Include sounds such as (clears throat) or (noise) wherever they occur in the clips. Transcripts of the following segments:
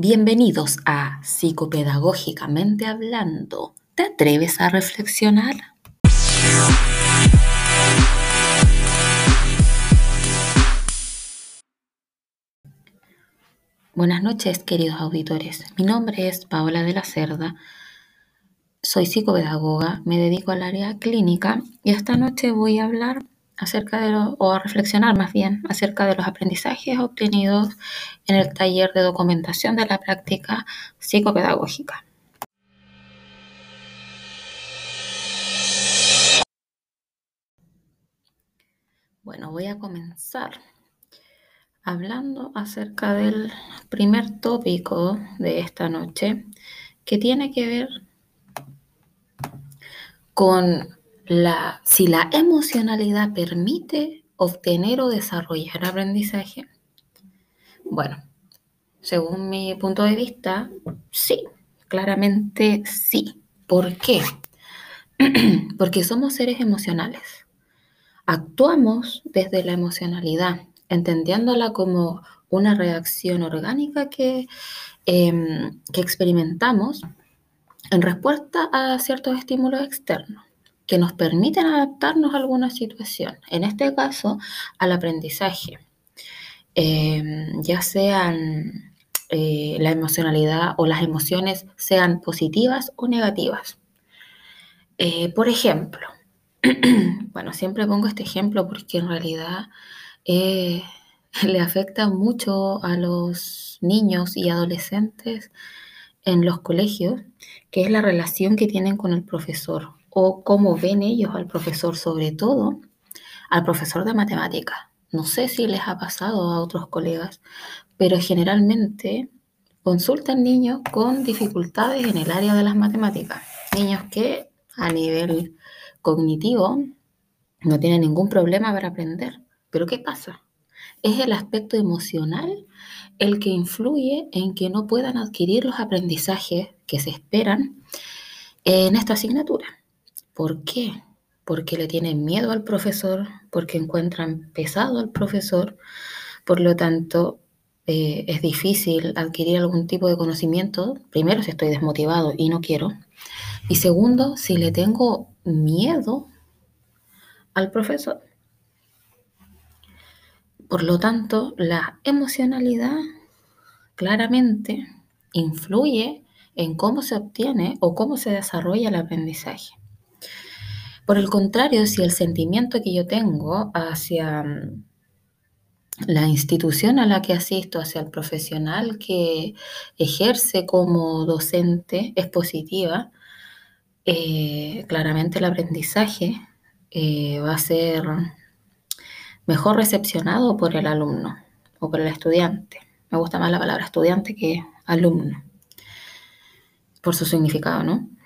Bienvenidos a Psicopedagógicamente Hablando. ¿Te atreves a reflexionar? Buenas noches, queridos auditores. Mi nombre es Paola de la Cerda. Soy psicopedagoga, me dedico al área clínica y esta noche voy a hablar acerca de o a reflexionar más bien acerca de los aprendizajes obtenidos en el taller de documentación de la práctica psicopedagógica. Bueno, voy a comenzar hablando acerca del primer tópico de esta noche que tiene que ver con la, si la emocionalidad permite obtener o desarrollar aprendizaje. Bueno, según mi punto de vista, sí, claramente sí. ¿Por qué? (clears throat) Porque somos seres emocionales. Actuamos desde la emocionalidad, entendiéndola como una reacción orgánica que, em, que experimentamos en respuesta a ciertos estímulos externos que nos permiten adaptarnos a alguna situación, en este caso al aprendizaje, em, ya sean eh, la emocionalidad o las emociones sean positivas o negativas. Eh, por ejemplo, (clears throat) bueno, siempre pongo este ejemplo porque en realidad eh, (laughs) le afecta mucho a los niños y adolescentes en los colegios, que es la relación que tienen con el profesor o cómo ven ellos al profesor, sobre todo al profesor de matemática. No sé si les ha pasado a otros colegas, pero generalmente consultan niños con dificultades en el área de las matemáticas. Niños que a nivel cognitivo no tienen ningún problema para aprender. Pero ¿qué pasa? Es el aspecto emocional el que influye en que no puedan adquirir los aprendizajes que se esperan en esta asignatura. ¿Por qué? Porque le tienen miedo al profesor, porque encuentran pesado al profesor, por lo tanto eh, es difícil adquirir algún tipo de conocimiento, primero si estoy desmotivado y no quiero, y segundo si le tengo miedo al profesor. Por lo tanto, la emocionalidad claramente influye en cómo se obtiene o cómo se desarrolla el aprendizaje. Por el contrario, si el sentimiento que yo tengo hacia mm, la institución a la que asisto, hacia el profesional que ejerce como docente es positiva, eh, claramente el aprendizaje eh, va a ser mejor recepcionado por el alumno o por el estudiante. Me gusta más la palabra estudiante que alumno, por su significado, ¿no?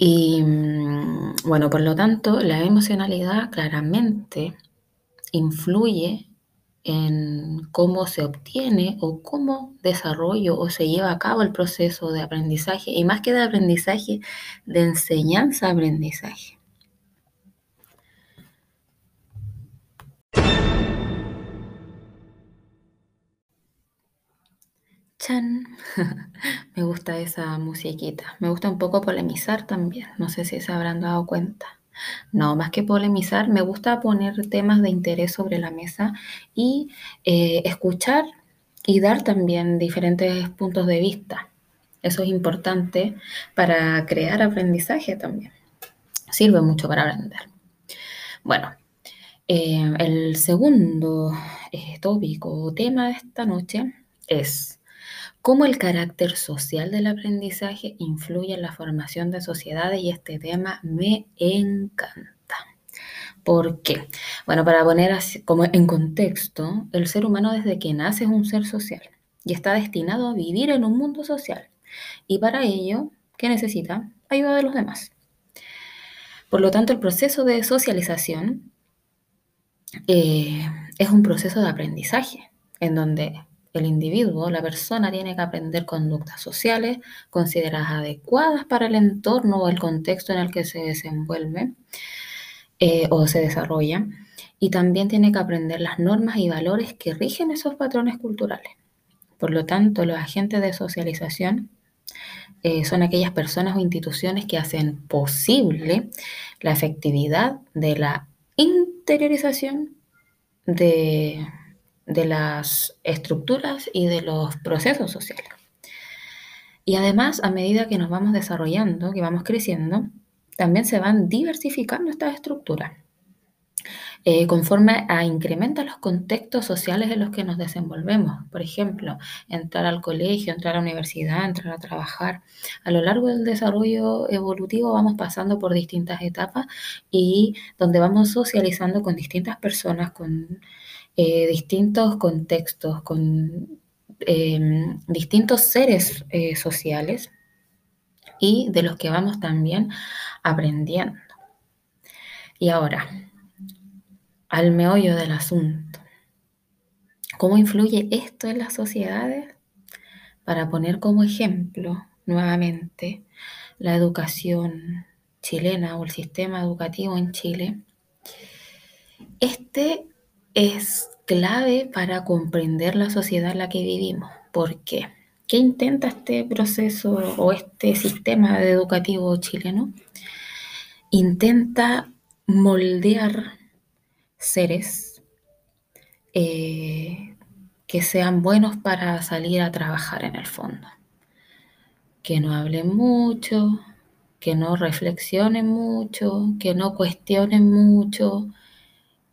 Y mm, bueno, por lo tanto, la emocionalidad claramente influye en cómo se obtiene o cómo desarrollo o se lleva a cabo el proceso de aprendizaje y más que de aprendizaje, de enseñanza-aprendizaje. (laughs) Me gusta esa musiquita. Me gusta un poco polemizar también. No sé si se habrán dado cuenta. No, más que polemizar, me gusta poner temas de interés sobre la mesa y eh, escuchar y dar también diferentes puntos de vista. Eso es importante para crear aprendizaje también. Sirve mucho para aprender. Bueno, eh, el segundo eh, tópico o tema de esta noche es cómo el carácter social del aprendizaje influye en la formación de sociedades y este tema me encanta. ¿Por qué? Bueno, para poner así, como en contexto, el ser humano desde que nace es un ser social y está destinado a vivir en un mundo social. Y para ello, ¿qué necesita? Ayuda de los demás. Por lo tanto, el proceso de socialización eh, es un proceso de aprendizaje en donde el individuo, la persona, tiene que aprender conductas sociales consideradas adecuadas para el entorno o el contexto en el que se desenvuelve eh, o se desarrolla. Y también tiene que aprender las normas y valores que rigen esos patrones culturales. Por lo tanto, los agentes de socialización eh, son aquellas personas o instituciones que hacen posible la efectividad de la interiorización de, de las estructuras y de los procesos sociales. Y además, a medida que nos vamos desarrollando, que vamos creciendo, también se van diversificando estas estructuras. Eh, conforme a incrementa los contextos sociales en los que nos desenvolvemos. Por ejemplo, entrar al colegio, entrar a la universidad, entrar a trabajar. A lo largo del desarrollo evolutivo vamos pasando por distintas etapas y donde vamos socializando con distintas personas, con eh, distintos contextos, con em, distintos seres eh, sociales y de los que vamos también aprendiendo. Y ahora, al meollo del asunto. ¿Cómo influye esto en las sociedades? Para poner como ejemplo nuevamente la educación chilena o el sistema educativo en Chile, este es clave para comprender la sociedad en la que vivimos. ¿Por qué? ¿Qué intenta este proceso o este sistema educativo chileno? Intenta moldear seres eh, que sean buenos para salir a trabajar en el fondo. Que no hablen mucho, que no reflexionen mucho, que no cuestionen mucho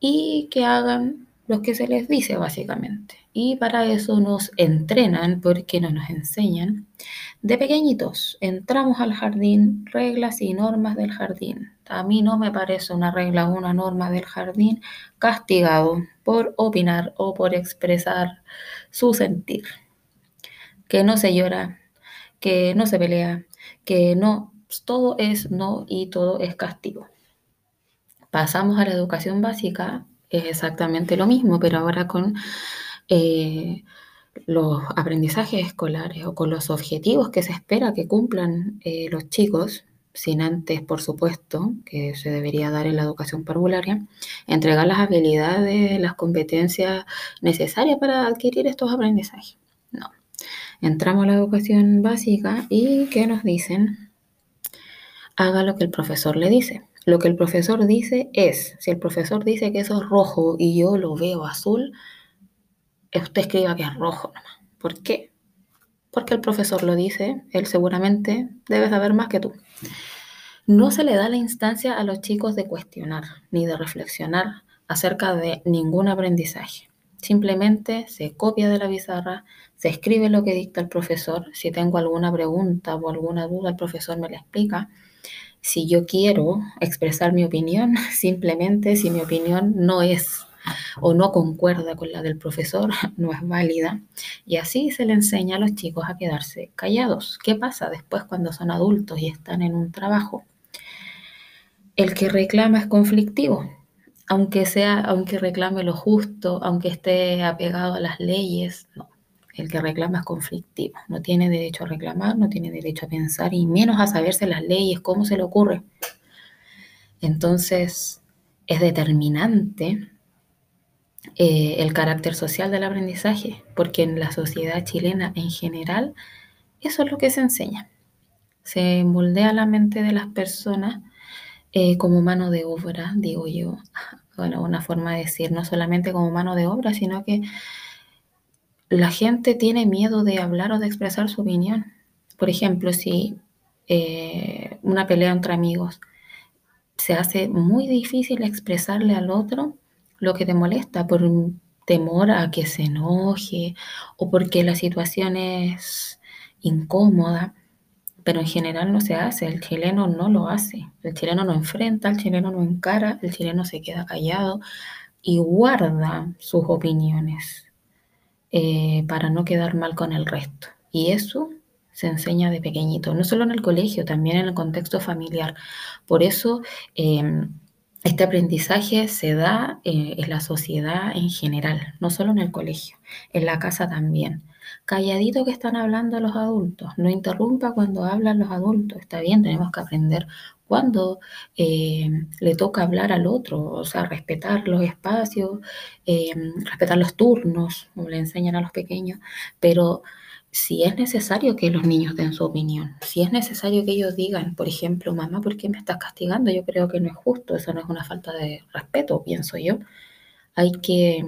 y que hagan lo que se les dice básicamente. Y para eso nos entrenan porque no nos enseñan. De pequeñitos entramos al jardín, reglas y normas del jardín. A mí no me parece una regla o una norma del jardín castigado por opinar o por expresar su sentir. Que no se llora, que no se pelea, que no, todo es no y todo es castigo. Pasamos a la educación básica, es exactamente lo mismo, pero ahora con eh, los aprendizajes escolares o con los objetivos que se espera que cumplan eh, los chicos, sin antes, por supuesto, que se debería dar en la educación parvularia, entregar las habilidades, las competencias necesarias para adquirir estos aprendizajes. No. Entramos a la educación básica y ¿qué nos dicen? Haga lo que el profesor le dice. Lo que el profesor dice es, si el profesor dice que eso es rojo y yo lo veo azul, usted escriba que es rojo nomás. ¿Por qué? Porque el profesor lo dice, él seguramente debe saber más que tú. No se le da la instancia a los chicos de cuestionar ni de reflexionar acerca de ningún aprendizaje. Simplemente se copia de la pizarra, se escribe lo que dicta el profesor. Si tengo alguna pregunta o alguna duda, el profesor me la explica. Si yo quiero expresar mi opinión, (laughs) simplemente si mi opinión no es o no concuerda con la del profesor, (laughs) no es válida. Y así se le enseña a los chicos a quedarse callados. ¿Qué pasa después cuando son adultos y están en un trabajo? El que reclama es conflictivo, aunque sea, aunque reclame lo justo, aunque esté apegado a las leyes, no. El que reclama es conflictivo, no tiene derecho a reclamar, no tiene derecho a pensar y menos a saberse las leyes, cómo se le ocurre. Entonces, es determinante eh, el carácter social del aprendizaje, porque en la sociedad chilena en general eso es lo que se enseña. Se moldea la mente de las personas eh, como mano de obra, digo yo. (laughs) Bueno, una forma de decir, no solamente como mano de obra, sino que la gente tiene miedo de hablar o de expresar su opinión. Por ejemplo, si eh, una pelea entre amigos se hace muy difícil expresarle al otro lo que te molesta por temor a que se enoje o porque la situación es incómoda, pero en general no se hace, el chileno no lo hace, el chileno no enfrenta, el chileno no encara, el chileno se queda callado y guarda sus opiniones eh, para no quedar mal con el resto. Y eso se enseña de pequeñito, no solo en el colegio, también en el contexto familiar. Por eso... Em, este aprendizaje se da eh, en la sociedad en general, no solo en el colegio, en la casa también. Calladito que están hablando los adultos, no interrumpa cuando hablan los adultos, está bien, tenemos que aprender cuándo eh, le toca hablar al otro, o sea, respetar los espacios, eh, respetar los turnos, como le enseñan a los pequeños, pero si es necesario que los niños den su opinión, si es necesario que ellos digan, por ejemplo, mamá, ¿por qué me estás castigando? Yo creo que no es justo, eso no es una falta de respeto, pienso yo. Hay que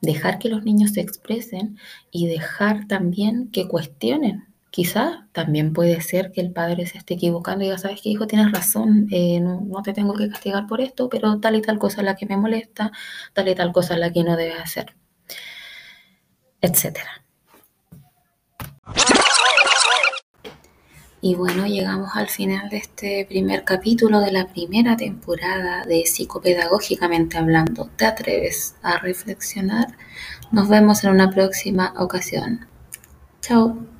dejar que los niños se expresen y dejar también que cuestionen. Quizá también puede ser que el padre se esté equivocando y diga, sabes qué, hijo, tienes razón, eh, no, no, te tengo que castigar por esto, pero tal y tal cosa es la que me molesta, tal y tal cosa es la que no debes hacer, etcétera. Y bueno, llegamos al final de este primer capítulo de la primera temporada de Psicopedagógicamente Hablando. ¿Te atreves a reflexionar? Nos vemos en una próxima ocasión. Chao.